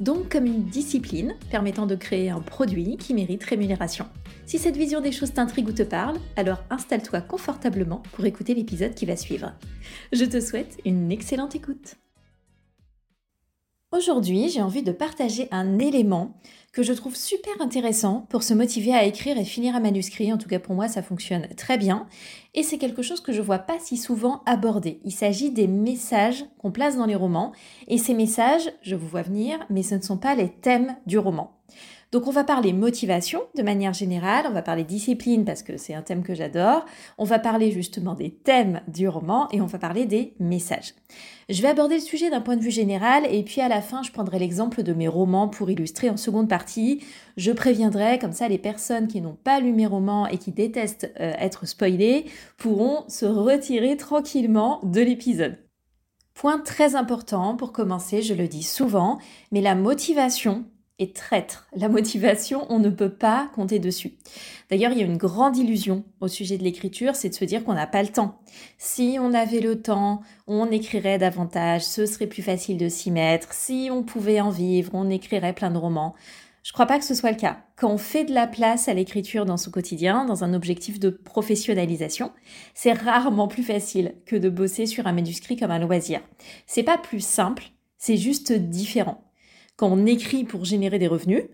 Donc comme une discipline permettant de créer un produit qui mérite rémunération. Si cette vision des choses t'intrigue ou te parle, alors installe-toi confortablement pour écouter l'épisode qui va suivre. Je te souhaite une excellente écoute. Aujourd'hui, j'ai envie de partager un élément que je trouve super intéressant pour se motiver à écrire et finir un manuscrit. En tout cas, pour moi, ça fonctionne très bien. Et c'est quelque chose que je vois pas si souvent abordé. Il s'agit des messages qu'on place dans les romans. Et ces messages, je vous vois venir, mais ce ne sont pas les thèmes du roman. Donc on va parler motivation de manière générale, on va parler discipline parce que c'est un thème que j'adore, on va parler justement des thèmes du roman et on va parler des messages. Je vais aborder le sujet d'un point de vue général et puis à la fin je prendrai l'exemple de mes romans pour illustrer en seconde partie. Je préviendrai comme ça les personnes qui n'ont pas lu mes romans et qui détestent euh, être spoilées pourront se retirer tranquillement de l'épisode. Point très important pour commencer, je le dis souvent, mais la motivation et traître. La motivation, on ne peut pas compter dessus. D'ailleurs, il y a une grande illusion au sujet de l'écriture, c'est de se dire qu'on n'a pas le temps. Si on avait le temps, on écrirait davantage, ce serait plus facile de s'y mettre. Si on pouvait en vivre, on écrirait plein de romans. Je crois pas que ce soit le cas. Quand on fait de la place à l'écriture dans son quotidien, dans un objectif de professionnalisation, c'est rarement plus facile que de bosser sur un manuscrit comme un loisir. C'est pas plus simple, c'est juste différent quand on écrit pour générer des revenus,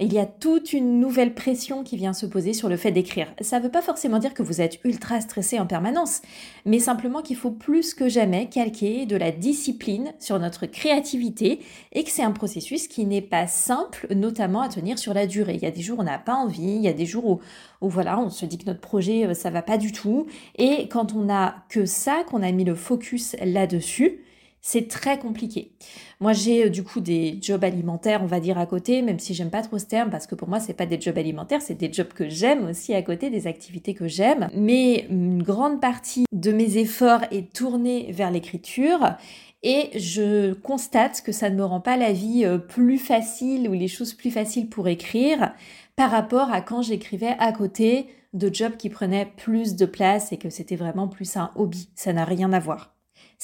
il y a toute une nouvelle pression qui vient se poser sur le fait d'écrire. Ça ne veut pas forcément dire que vous êtes ultra stressé en permanence, mais simplement qu'il faut plus que jamais calquer de la discipline sur notre créativité et que c'est un processus qui n'est pas simple, notamment à tenir sur la durée. Il y a des jours où on n'a pas envie, il y a des jours où, on se dit que notre projet euh, ça va pas du tout, et quand on n'a que ça, qu'on a mis le focus là-dessus, c'est très compliqué. Moi, j'ai euh, du coup des jobs alimentaires, on va dire à côté, même si j'aime pas trop ce terme parce que pour moi, c'est pas des jobs alimentaires, c'est des jobs que j'aime aussi à côté, des activités que j'aime. Mais une grande partie de mes efforts est tournée vers l'écriture et je constate que ça ne me rend pas la vie euh, plus facile ou les choses plus faciles pour écrire par rapport à quand j'écrivais à côté de jobs qui prenaient plus de place et que c'était vraiment plus un hobby. Ça n'a rien à voir.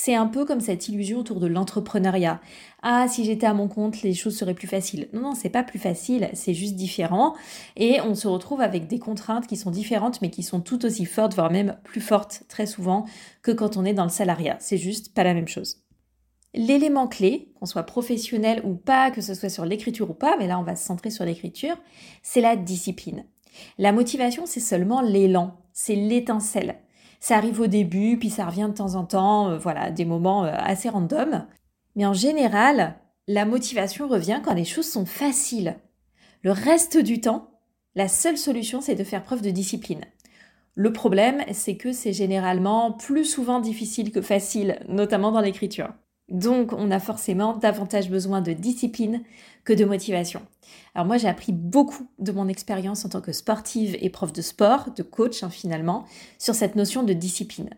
C'est un peu comme cette illusion autour de l'entrepreneuriat. Ah, si j'étais à mon compte, les choses seraient plus faciles. Non, non, c'est pas plus facile, c'est juste différent. Et on se retrouve avec des contraintes qui sont différentes, mais qui sont tout aussi fortes, voire même plus fortes très souvent que quand on est dans le salariat. C'est juste pas la même chose. L'élément clé, qu'on soit professionnel ou pas, que ce soit sur l'écriture ou pas, mais là on va se centrer sur l'écriture, c'est la discipline. La motivation, c'est seulement l'élan, c'est l'étincelle. Ça arrive au début, puis ça revient de temps en temps, euh, voilà, des moments euh, assez random. Mais en général, la motivation revient quand les choses sont faciles. Le reste du temps, la seule solution, c'est de faire preuve de discipline. Le problème, c'est que c'est généralement plus souvent difficile que facile, notamment dans l'écriture. Donc, on a forcément davantage besoin de discipline que de motivation. Alors moi, j'ai appris beaucoup de mon expérience en tant que sportive et prof de sport, de coach hein, finalement, sur cette notion de discipline.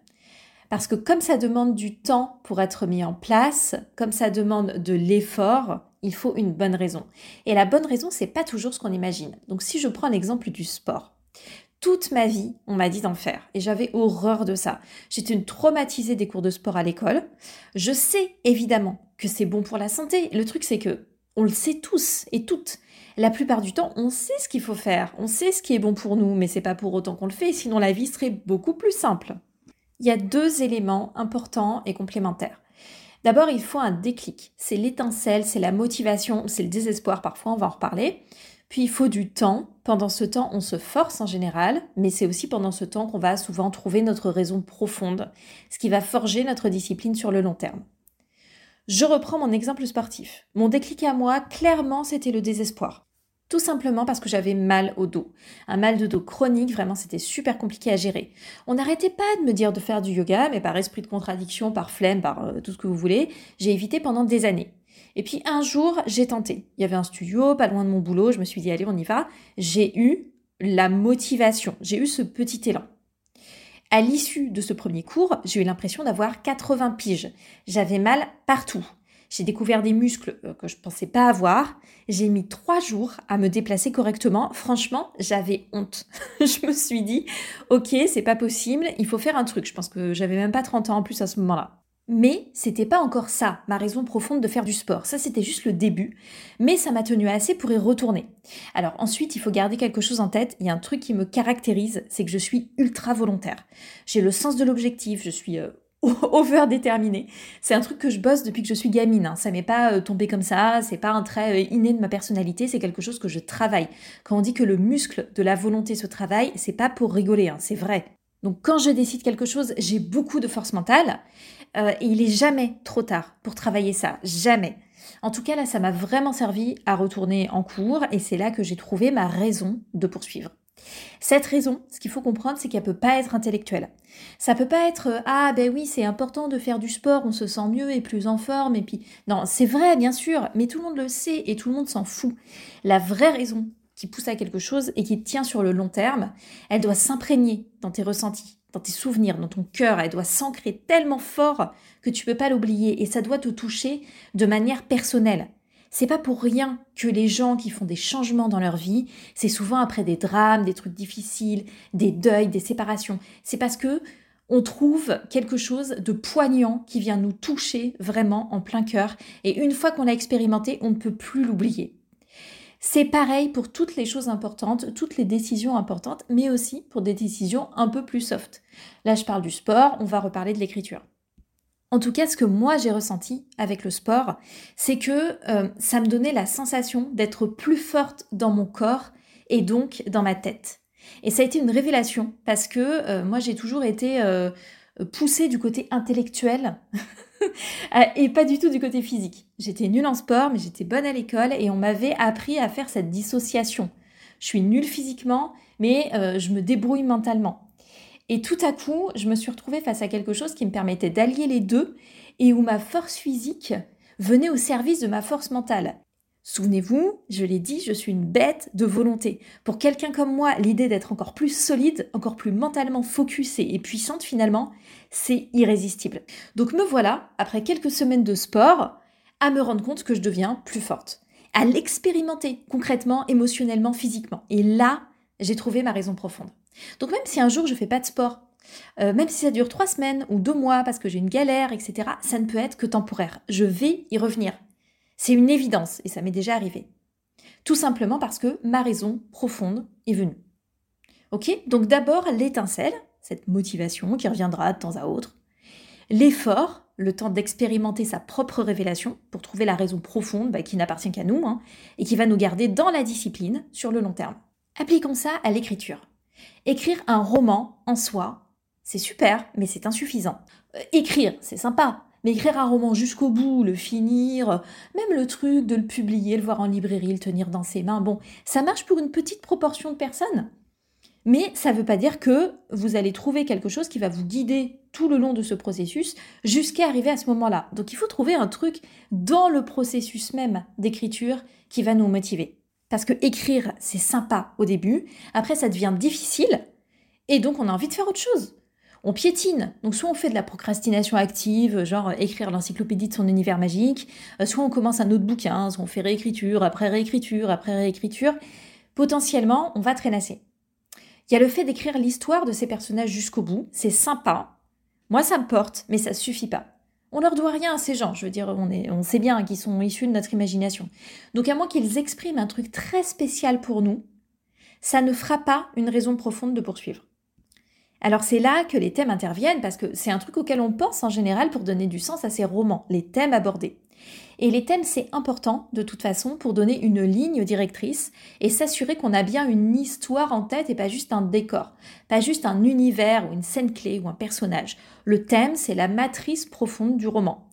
Parce que comme ça demande du temps pour être mis en place, comme ça demande de l'effort, il faut une bonne raison. Et la bonne raison, c'est pas toujours ce qu'on imagine. Donc si je prends l'exemple du sport, toute ma vie, on m'a dit d'en faire. Et j'avais horreur de ça. J'étais une traumatisée des cours de sport à l'école. Je sais évidemment que c'est bon pour la santé. Le truc, c'est que on le sait tous et toutes. La plupart du temps, on sait ce qu'il faut faire. On sait ce qui est bon pour nous, mais c'est pas pour autant qu'on le fait. Sinon, la vie serait beaucoup plus simple. Il y a deux éléments importants et complémentaires. D'abord, il faut un déclic. C'est l'étincelle, c'est la motivation, c'est le désespoir parfois, on va en reparler. Puis il faut du temps. Pendant ce temps, on se force en général, mais c'est aussi pendant ce temps qu'on va souvent trouver notre raison profonde, ce qui va forger notre discipline sur le long terme. Je reprends mon exemple sportif. Mon déclic à moi, clairement, c'était le désespoir. Tout simplement parce que j'avais mal au dos. Un mal de dos chronique, vraiment c'était super compliqué à gérer. On n'arrêtait pas de me dire de faire du yoga, mais par esprit de contradiction, par flemme, par euh, tout ce que vous voulez, j'ai évité pendant des années. Et puis un jour, j'ai tenté. Il y avait un studio pas loin de mon boulot, je me suis dit allez, on y va. J'ai eu la motivation, j'ai eu ce petit élan. À l'issue de ce premier cours, j'ai eu l'impression d'avoir 80 piges. J'avais mal partout. J'ai découvert des muscles euh, que je ne pensais pas avoir. J'ai mis trois jours à me déplacer correctement. Franchement, j'avais honte. je me suis dit, ok, c'est pas possible, il faut faire un truc. Je pense que j'avais même pas 30 ans en plus à ce moment-là. Mais c'était pas encore ça, ma raison profonde de faire du sport. Ça, c'était juste le début. Mais ça m'a tenu assez pour y retourner. Alors ensuite, il faut garder quelque chose en tête. Il y a un truc qui me caractérise, c'est que je suis ultra volontaire. J'ai le sens de l'objectif, je suis euh, over déterminée. C'est un truc que je bosse depuis que je suis gamine. Hein. Ça m'est pas euh, tombé comme ça, c'est pas un trait euh, inné de ma personnalité, c'est quelque chose que je travaille. Quand on dit que le muscle de la volonté se travaille, c'est pas pour rigoler, hein, c'est vrai. Donc quand je décide quelque chose, j'ai beaucoup de force mentale euh, il est jamais trop tard pour travailler ça, jamais. En tout cas là, ça m'a vraiment servi à retourner en cours et c'est là que j'ai trouvé ma raison de poursuivre. Cette raison, ce qu'il faut comprendre, c'est qu'elle peut pas être intellectuelle. Ça peut pas être euh, ah ben oui, c'est important de faire du sport, on se sent mieux et plus en forme et puis non, c'est vrai bien sûr, mais tout le monde le sait et tout le monde s'en fout. La vraie raison qui pousse à quelque chose et qui tient sur le long terme, elle doit s'imprégner dans tes ressentis, dans tes souvenirs, dans ton cœur, elle doit s'ancrer tellement fort que tu peux pas l'oublier et ça doit te toucher de manière personnelle. C'est pas pour rien que les gens qui font des changements dans leur vie, c'est souvent après des drames, des trucs difficiles, des deuils, des séparations. C'est parce que on trouve quelque chose de poignant qui vient nous toucher vraiment en plein cœur et une fois qu'on l'a expérimenté, on ne peut plus l'oublier. C'est pareil pour toutes les choses importantes, toutes les décisions importantes, mais aussi pour des décisions un peu plus soft. Là, je parle du sport, on va reparler de l'écriture. En tout cas, ce que moi j'ai ressenti avec le sport, c'est que euh, ça me donnait la sensation d'être plus forte dans mon corps et donc dans ma tête. Et ça a été une révélation parce que euh, moi j'ai toujours été euh, poussée du côté intellectuel et pas du tout du côté physique. J'étais nulle en sport, mais j'étais bonne à l'école et on m'avait appris à faire cette dissociation. Je suis nulle physiquement, mais euh, je me débrouille mentalement. Et tout à coup, je me suis retrouvée face à quelque chose qui me permettait d'allier les deux et où ma force physique venait au service de ma force mentale. Souvenez-vous, je l'ai dit, je suis une bête de volonté. Pour quelqu'un comme moi, l'idée d'être encore plus solide, encore plus mentalement focusée et puissante finalement, c'est irrésistible. Donc me voilà, après quelques semaines de sport, à me rendre compte que je deviens plus forte, à l'expérimenter concrètement, émotionnellement, physiquement. Et là, j'ai trouvé ma raison profonde. Donc même si un jour je fais pas de sport, euh, même si ça dure trois semaines ou deux mois parce que j'ai une galère, etc., ça ne peut être que temporaire. Je vais y revenir. C'est une évidence et ça m'est déjà arrivé. Tout simplement parce que ma raison profonde est venue. Ok? Donc d'abord l'étincelle, cette motivation qui reviendra de temps à autre. L'effort, le temps d'expérimenter sa propre révélation pour trouver la raison profonde bah, qui n'appartient qu'à nous hein, et qui va nous garder dans la discipline sur le long terme. Appliquons ça à l'écriture. Écrire un roman en soi, c'est super, mais c'est insuffisant. Euh, écrire, c'est sympa, mais écrire un roman jusqu'au bout, le finir, même le truc de le publier, le voir en librairie, le tenir dans ses mains, bon, ça marche pour une petite proportion de personnes. Mais ça ne veut pas dire que vous allez trouver quelque chose qui va vous guider tout le long de ce processus jusqu'à arriver à ce moment-là. Donc il faut trouver un truc dans le processus même d'écriture qui va nous motiver. Parce que écrire, c'est sympa au début, après ça devient difficile, et donc on a envie de faire autre chose on piétine. Donc soit on fait de la procrastination active, genre écrire l'encyclopédie de son univers magique, euh, soit on commence un autre bouquin, soit on fait réécriture, après réécriture, après réécriture. Potentiellement, on va traînasser. Il y a le fait d'écrire l'histoire de ces personnages jusqu'au bout, c'est sympa. Moi, ça me porte, mais ça suffit pas. On leur doit rien à ces gens, je veux dire, on, est, on sait bien qu'ils sont issus de notre imagination. Donc à moins qu'ils expriment un truc très spécial pour nous, ça ne fera pas une raison profonde de poursuivre. Alors c'est là que les thèmes interviennent parce que c'est un truc auquel on pense en général pour donner du sens à ces romans, les thèmes abordés. Et les thèmes, c'est important de toute façon pour donner une ligne directrice et s'assurer qu'on a bien une histoire en tête et pas juste un décor, pas juste un univers ou une scène clé ou un personnage. Le thème, c'est la matrice profonde du roman.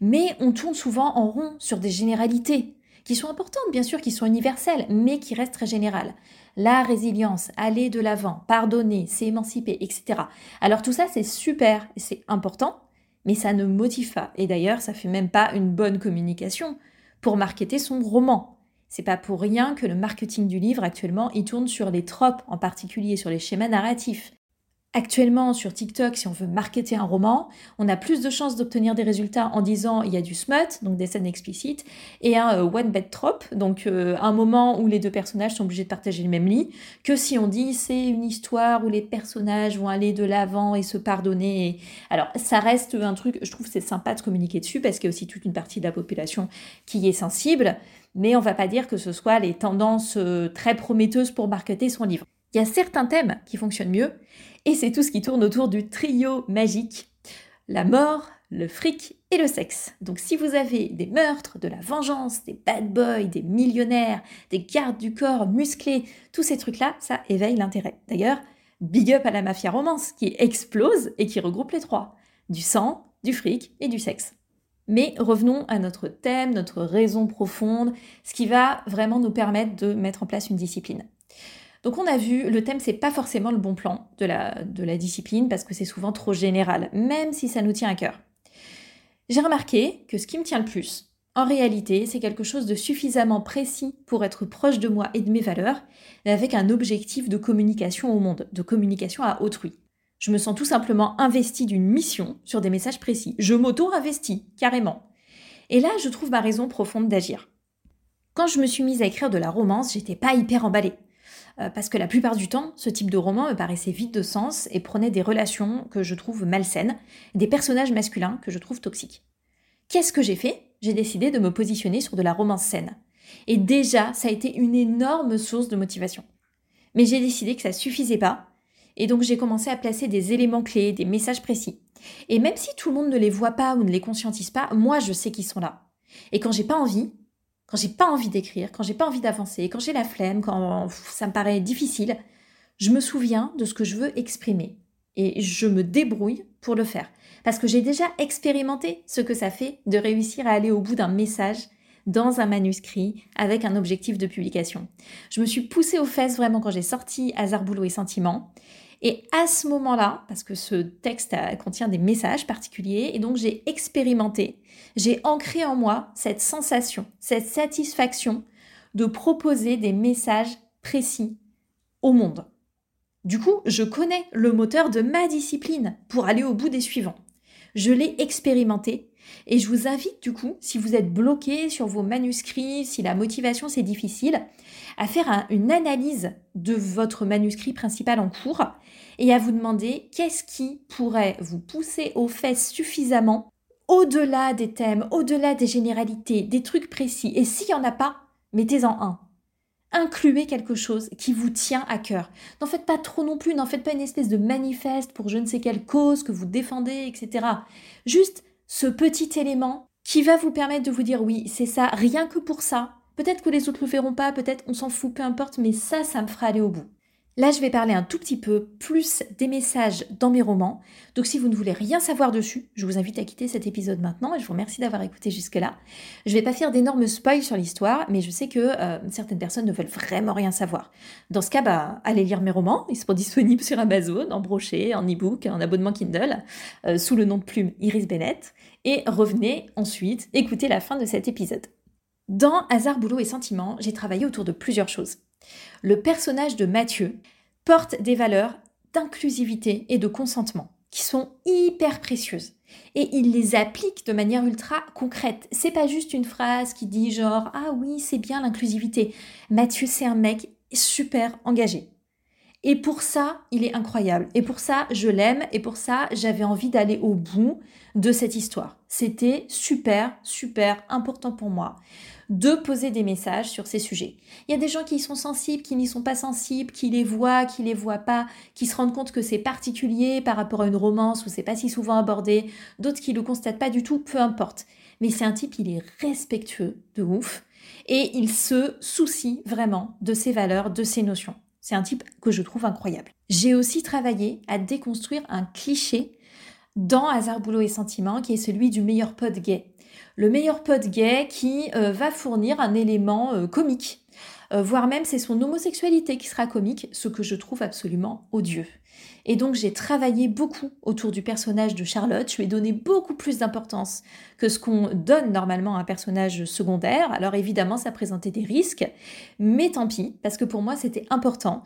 Mais on tourne souvent en rond sur des généralités, qui sont importantes bien sûr, qui sont universelles, mais qui restent très générales la résilience, aller de l'avant, pardonner, s'émanciper, etc. Alors tout ça, c'est super c'est important, mais ça ne motive pas. Et d'ailleurs, ça fait même pas une bonne communication pour marketer son roman. C'est pas pour rien que le marketing du livre actuellement, il tourne sur les tropes, en particulier sur les schémas narratifs. Actuellement, sur TikTok, si on veut marketer un roman, on a plus de chances d'obtenir des résultats en disant il y a du smut, donc des scènes explicites, et un euh, one bed trope, donc euh, un moment où les deux personnages sont obligés de partager le même lit, que si on dit c'est une histoire où les personnages vont aller de l'avant et se pardonner. Alors, ça reste un truc, je trouve c'est sympa de communiquer dessus parce qu'il y a aussi toute une partie de la population qui est sensible, mais on va pas dire que ce soit les tendances euh, très prometteuses pour marketer son livre. Il y a certains thèmes qui fonctionnent mieux, et c'est tout ce qui tourne autour du trio magique, la mort, le fric et le sexe. Donc si vous avez des meurtres, de la vengeance, des bad boys, des millionnaires, des gardes du corps musclés, tous ces trucs-là, ça éveille l'intérêt. D'ailleurs, big up à la mafia romance qui explose et qui regroupe les trois. Du sang, du fric et du sexe. Mais revenons à notre thème, notre raison profonde, ce qui va vraiment nous permettre de mettre en place une discipline. Donc on a vu, le thème c'est pas forcément le bon plan de la, discipline parce que c'est souvent trop général, même si ça nous tient à cœur. J'ai remarqué que ce qui me tient le plus, en réalité, c'est quelque chose de suffisamment précis pour être proche de moi et de mes valeurs, mais avec un objectif de communication au monde, de communication à autrui. Je me sens tout simplement investi d'une mission sur des messages précis. Je m'auto-investis, carrément. Et là, je trouve ma raison profonde d'agir. Quand je me suis mise à écrire de la romance, j'étais pas hyper emballée. Euh, parce que la plupart du temps, ce type de roman me paraissait vide de sens et prenait des relations que je trouve malsaines, des personnages masculins que je trouve toxiques. Qu'est-ce que j'ai fait? J'ai décidé de me positionner sur de la romance saine. Et déjà, ça a été une énorme source de motivation. Mais j'ai décidé que ça suffisait pas, et donc j'ai commencé à placer des éléments clés, des messages précis. Et même si tout le monde ne les voit pas ou ne les conscientise pas, moi je sais qu'ils sont là. Et quand j'ai pas envie, quand j'ai pas envie d'écrire, quand j'ai pas envie d'avancer, quand j'ai la flemme, quand ça me paraît difficile, je me souviens de ce que je veux exprimer et je me débrouille pour le faire. Parce que j'ai déjà expérimenté ce que ça fait de réussir à aller au bout d'un message dans un manuscrit avec un objectif de publication. Je me suis poussée aux fesses vraiment quand j'ai sorti Hasard, Boulot et Sentiments. Et à ce moment-là, parce que ce texte contient des messages particuliers, et donc j'ai expérimenté, j'ai ancré en moi cette sensation, cette satisfaction de proposer des messages précis au monde. Du coup, je connais le moteur de ma discipline pour aller au bout des suivants. Je l'ai expérimenté et je vous invite du coup, si vous êtes bloqué sur vos manuscrits, si la motivation c'est difficile, à faire une analyse de votre manuscrit principal en cours et à vous demander qu'est-ce qui pourrait vous pousser aux fesses suffisamment au-delà des thèmes, au-delà des généralités, des trucs précis. Et s'il n'y en a pas, mettez-en un. Incluez quelque chose qui vous tient à cœur. N'en faites pas trop non plus, n'en faites pas une espèce de manifeste pour je ne sais quelle cause que vous défendez, etc. Juste ce petit élément qui va vous permettre de vous dire oui, c'est ça, rien que pour ça. Peut-être que les autres le feront pas, peut-être on s'en fout, peu importe, mais ça, ça me fera aller au bout. Là, je vais parler un tout petit peu plus des messages dans mes romans. Donc, si vous ne voulez rien savoir dessus, je vous invite à quitter cet épisode maintenant et je vous remercie d'avoir écouté jusque-là. Je ne vais pas faire d'énormes spoils sur l'histoire, mais je sais que euh, certaines personnes ne veulent vraiment rien savoir. Dans ce cas, bah, allez lire mes romans. Ils seront disponibles sur Amazon, en brochet, en e-book, en abonnement Kindle, euh, sous le nom de plume Iris Bennett. Et revenez ensuite écouter la fin de cet épisode. Dans Hasard, Boulot et Sentiments, j'ai travaillé autour de plusieurs choses. Le personnage de Mathieu porte des valeurs d'inclusivité et de consentement qui sont hyper précieuses. Et il les applique de manière ultra concrète. C'est pas juste une phrase qui dit genre ah oui, c'est bien l'inclusivité. Mathieu, c'est un mec super engagé. Et pour ça, il est incroyable. Et pour ça, je l'aime. Et pour ça, j'avais envie d'aller au bout de cette histoire. C'était super, super important pour moi de poser des messages sur ces sujets. Il y a des gens qui y sont sensibles, qui n'y sont pas sensibles, qui les voient, qui les voient pas, qui se rendent compte que c'est particulier par rapport à une romance où c'est pas si souvent abordé, d'autres qui le constatent pas du tout, peu importe. Mais c'est un type, il est respectueux de ouf et il se soucie vraiment de ses valeurs, de ses notions. C'est un type que je trouve incroyable. J'ai aussi travaillé à déconstruire un cliché dans Hasard, Boulot et Sentiment, qui est celui du meilleur pote gay. Le meilleur pote gay qui euh, va fournir un élément euh, comique euh, voire même c'est son homosexualité qui sera comique, ce que je trouve absolument odieux. Et donc j'ai travaillé beaucoup autour du personnage de Charlotte, je lui ai donné beaucoup plus d'importance que ce qu'on donne normalement à un personnage secondaire. Alors évidemment ça présentait des risques, mais tant pis, parce que pour moi c'était important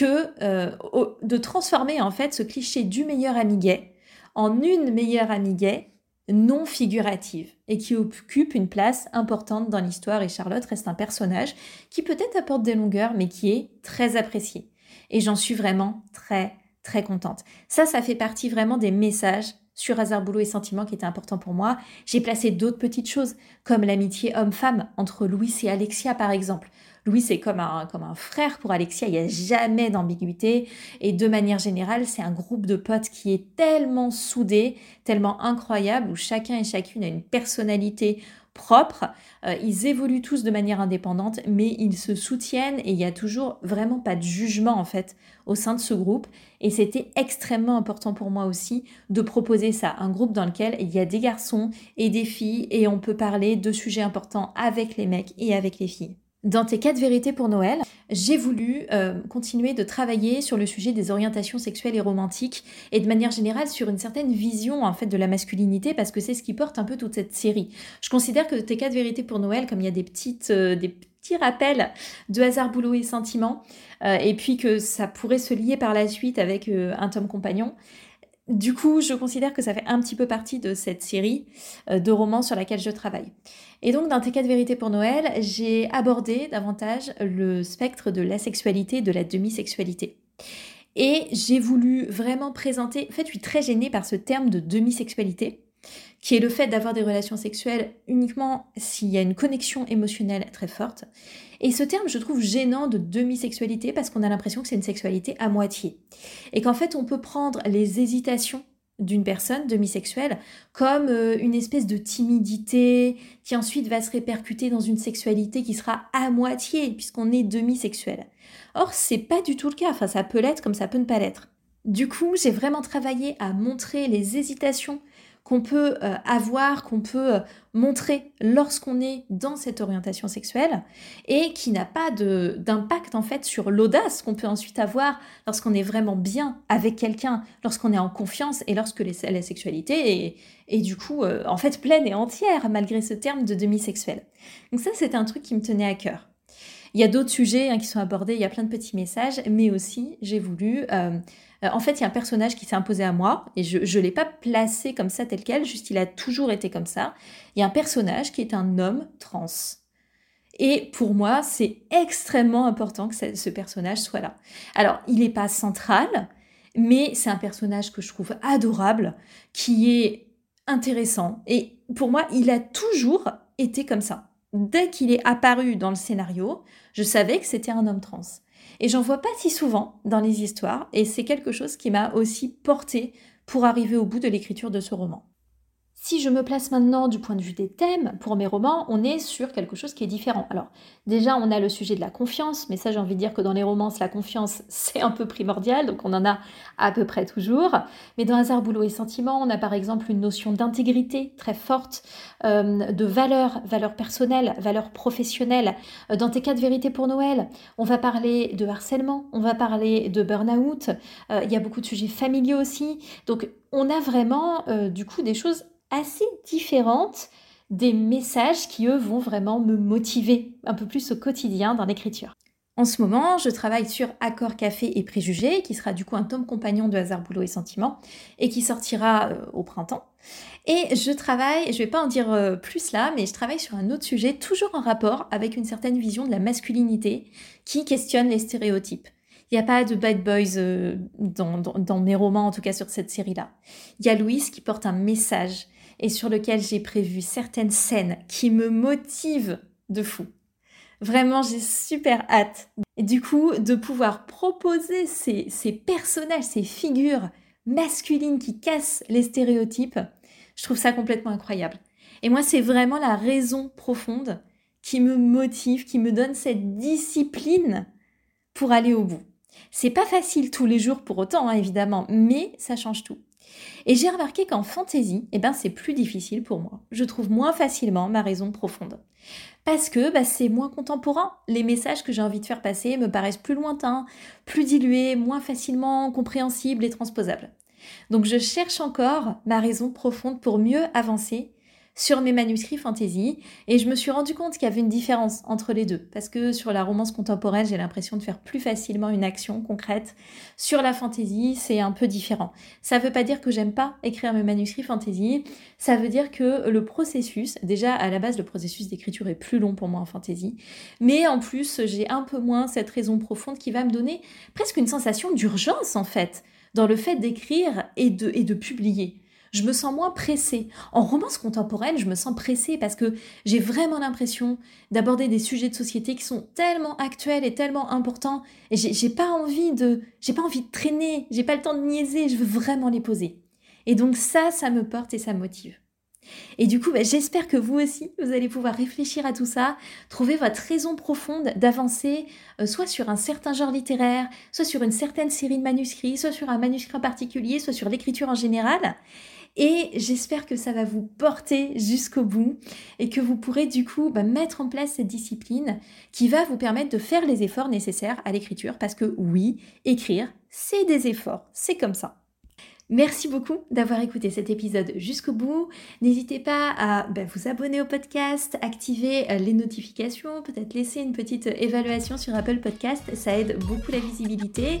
de transformer en fait ce cliché du meilleur ami gay en une meilleure amie gay non figurative et qui occupe une place importante dans l'histoire et Charlotte reste un personnage qui peut-être apporte des longueurs mais qui est très apprécié. Et j'en suis vraiment très très contente. Ça, ça fait partie vraiment des messages sur Hasard Boulot et Sentiments qui étaient importants pour moi. J'ai placé d'autres petites choses comme l'amitié homme-femme entre Louis et Alexia par exemple. Louis, c'est comme un, comme un frère pour Alexia, il n'y a jamais d'ambiguïté. Et de manière générale, c'est un groupe de potes qui est tellement soudé, tellement incroyable, où chacun et chacune a une personnalité propre. Euh, ils évoluent tous de manière indépendante, mais ils se soutiennent et il n'y a toujours vraiment pas de jugement en fait au sein de ce groupe. Et c'était extrêmement important pour moi aussi de proposer ça, un groupe dans lequel il y a des garçons et des filles et on peut parler de sujets importants avec les mecs et avec les filles. Dans tes quatre vérités pour Noël, j'ai voulu euh, continuer de travailler sur le sujet des orientations sexuelles et romantiques et de manière générale sur une certaine vision en fait de la masculinité parce que c'est ce qui porte un peu toute cette série. Je considère que tes quatre vérités pour Noël, comme il y a des euh, petits rappels de hasard, boulot et sentiment, euh, et puis que ça pourrait se lier par la suite avec un tome compagnon, du coup, je considère que ça fait un petit peu partie de cette série euh, de romans sur laquelle je travaille. Et donc, dans tes quatre vérités pour Noël, j'ai abordé davantage le spectre de la sexualité, de la demi-sexualité. Et j'ai voulu vraiment présenter, en fait, je suis très gênée par ce terme de demi-sexualité, qui est le fait d'avoir des relations sexuelles uniquement s'il y a une connexion émotionnelle très forte. Et ce terme, je trouve gênant de demi-sexualité parce qu'on a l'impression que c'est une sexualité à moitié. Et qu'en fait, on peut prendre les hésitations d'une personne demi-sexuelle comme euh, une espèce de timidité qui ensuite va se répercuter dans une sexualité qui sera à moitié puisqu'on est demi-sexuel. Or, c'est pas du tout le cas. Enfin, ça peut l'être comme ça peut ne pas l'être. Du coup, j'ai vraiment travaillé à montrer les hésitations qu'on peut euh, avoir, qu'on peut euh, montrer lorsqu'on est dans cette orientation sexuelle et qui n'a pas d'impact en fait sur l'audace qu'on peut ensuite avoir lorsqu'on est vraiment bien avec quelqu'un, lorsqu'on est en confiance et lorsque la sexualité est, du coup euh, en fait pleine et entière malgré ce terme de demi-sexuel. Donc ça c'était un truc qui me tenait à cœur. Il y a d'autres sujets hein, qui sont abordés, il y a plein de petits messages, mais aussi j'ai voulu euh, en fait, il y a un personnage qui s'est imposé à moi, et je ne l'ai pas placé comme ça tel quel, juste il a toujours été comme ça. Il y a un personnage qui est un homme trans. Et pour moi, c'est extrêmement important que ce personnage soit là. Alors, il n'est pas central, mais c'est un personnage que je trouve adorable, qui est intéressant. Et pour moi, il a toujours été comme ça. Dès qu'il est apparu dans le scénario, je savais que c'était un homme trans. Et j'en vois pas si souvent dans les histoires, et c'est quelque chose qui m'a aussi porté pour arriver au bout de l'écriture de ce roman. Si je me place maintenant du point de vue des thèmes, pour mes romans, on est sur quelque chose qui est différent. Alors, déjà, on a le sujet de la confiance, mais ça, j'ai envie de dire que dans les romances, la confiance, c'est un peu primordial, donc on en a à peu près toujours. Mais dans Hasard, Boulot et Sentiment, on a par exemple une notion d'intégrité très forte, euh, de valeur, valeur personnelle, valeur professionnelle. Euh, dans tes quatre vérités pour Noël, on va parler de harcèlement, on va parler de burn-out, euh, il y a beaucoup de sujets familiaux aussi. Donc, on a vraiment, du coup, des choses assez différentes des messages qui, eux, vont vraiment me motiver un peu plus au quotidien dans l'écriture. En ce moment, je travaille sur Accord Café et Préjugés, qui sera du coup un tome compagnon de Hasard, Boulot et Sentiments, et qui sortira euh, au printemps. Et je travaille, je vais pas en dire euh, plus là, mais je travaille sur un autre sujet, toujours en rapport avec une certaine vision de la masculinité, qui questionne les stéréotypes. Il n'y a pas de bad boys euh, dans, mes romans, en tout cas sur cette série-là. Il y a Louise qui porte un message et sur lequel j'ai prévu certaines scènes qui me motivent de fou. Vraiment, j'ai super hâte. Et du coup, de pouvoir proposer ces personnages, ces figures masculines qui cassent les stéréotypes, je trouve ça complètement incroyable. Et moi, c'est vraiment la raison profonde qui me motive, qui me donne cette discipline pour aller au bout. C'est pas facile tous les jours pour autant, hein, évidemment, mais ça change tout. Et j'ai remarqué qu'en fantaisie, eh ben, c'est plus difficile pour moi. Je trouve moins facilement ma raison profonde. Parce que bah, c'est moins contemporain. Les messages que j'ai envie de faire passer me paraissent plus lointains, plus dilués, moins facilement compréhensibles et transposables. Donc je cherche encore ma raison profonde pour mieux avancer sur mes manuscrits fantasy. Et je me suis rendu compte qu'il y avait une différence entre les deux. Parce que sur la romance contemporaine j'ai l'impression de faire plus facilement une action concrète. Sur la fantasy c'est un peu différent. Ça veut pas dire que j'aime pas écrire mes manuscrits fantasy. Ça veut dire que le processus déjà à la base le processus d'écriture est plus long pour moi en fantasy. Mais en plus j'ai un peu moins cette raison profonde qui va me donner presque une sensation d'urgence en fait dans le fait d'écrire et de, et de publier je me sens moins pressée. En romance contemporaine, je me sens pressée parce que j'ai vraiment l'impression d'aborder des sujets de société qui sont tellement actuels et tellement importants. Et j'ai pas envie de, j'ai pas envie de traîner, j'ai pas le temps de niaiser, je veux vraiment les poser. Et donc ça, ça me porte et ça me motive. Et du coup, bah, j'espère que vous aussi, vous allez pouvoir réfléchir à tout ça, trouver votre raison profonde d'avancer, euh, soit sur un certain genre littéraire, soit sur une certaine série de manuscrits, soit sur un manuscrit en particulier, soit sur l'écriture en général. Et j'espère que ça va vous porter jusqu'au bout et que vous pourrez du coup bah, mettre en place cette discipline qui va vous permettre de faire les efforts nécessaires à l'écriture. Parce que oui, écrire, c'est des efforts, c'est comme ça. Merci beaucoup d'avoir écouté cet épisode jusqu'au bout. N'hésitez pas à bah, vous abonner au podcast, activer euh, les notifications, peut-être laisser une petite évaluation sur Apple Podcast, ça aide beaucoup la visibilité.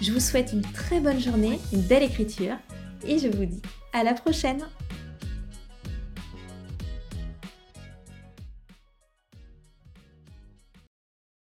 Je vous souhaite une très bonne journée, une belle écriture et je vous dis à la prochaine